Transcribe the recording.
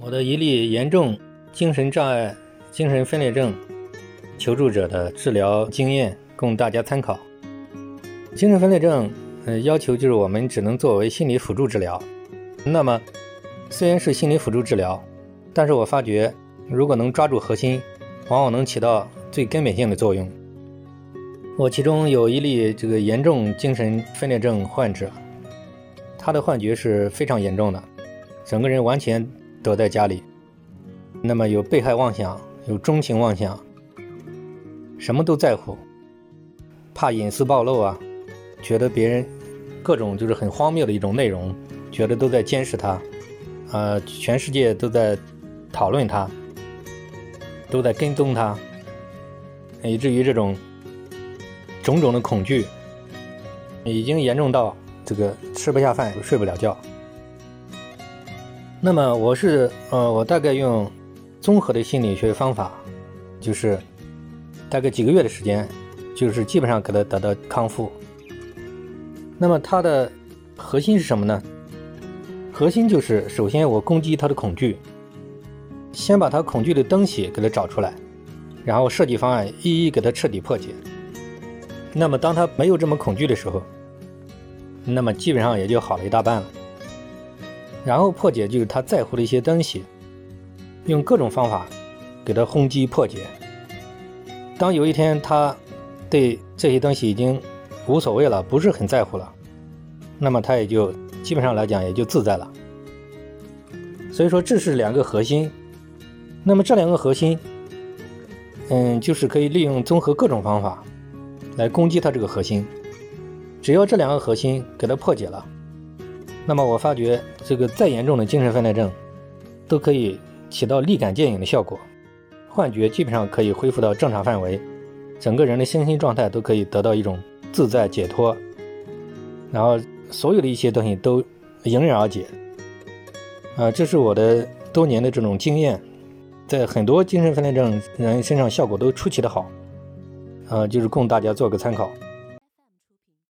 我的一例严重精神障碍、精神分裂症求助者的治疗经验，供大家参考。精神分裂症，呃，要求就是我们只能作为心理辅助治疗。那么，虽然是心理辅助治疗，但是我发觉，如果能抓住核心，往往能起到最根本性的作用。我其中有一例这个严重精神分裂症患者，他的幻觉是非常严重的，整个人完全。躲在家里，那么有被害妄想，有钟情妄想，什么都在乎，怕隐私暴露啊，觉得别人各种就是很荒谬的一种内容，觉得都在监视他，呃，全世界都在讨论他，都在跟踪他，以至于这种种种的恐惧，已经严重到这个吃不下饭，睡不了觉。那么我是呃，我大概用综合的心理学方法，就是大概几个月的时间，就是基本上给他得到康复。那么它的核心是什么呢？核心就是首先我攻击他的恐惧，先把他恐惧的东西给他找出来，然后设计方案一一给他彻底破解。那么当他没有这么恐惧的时候，那么基本上也就好了一大半了。然后破解就是他在乎的一些东西，用各种方法给他轰击破解。当有一天他对这些东西已经无所谓了，不是很在乎了，那么他也就基本上来讲也就自在了。所以说这是两个核心。那么这两个核心，嗯，就是可以利用综合各种方法来攻击他这个核心。只要这两个核心给他破解了。那么我发觉，这个再严重的精神分裂症，都可以起到立竿见影的效果，幻觉基本上可以恢复到正常范围，整个人的身心状态都可以得到一种自在解脱，然后所有的一些东西都迎刃而解。啊，这是我的多年的这种经验，在很多精神分裂症人身上效果都出奇的好，啊，就是供大家做个参考。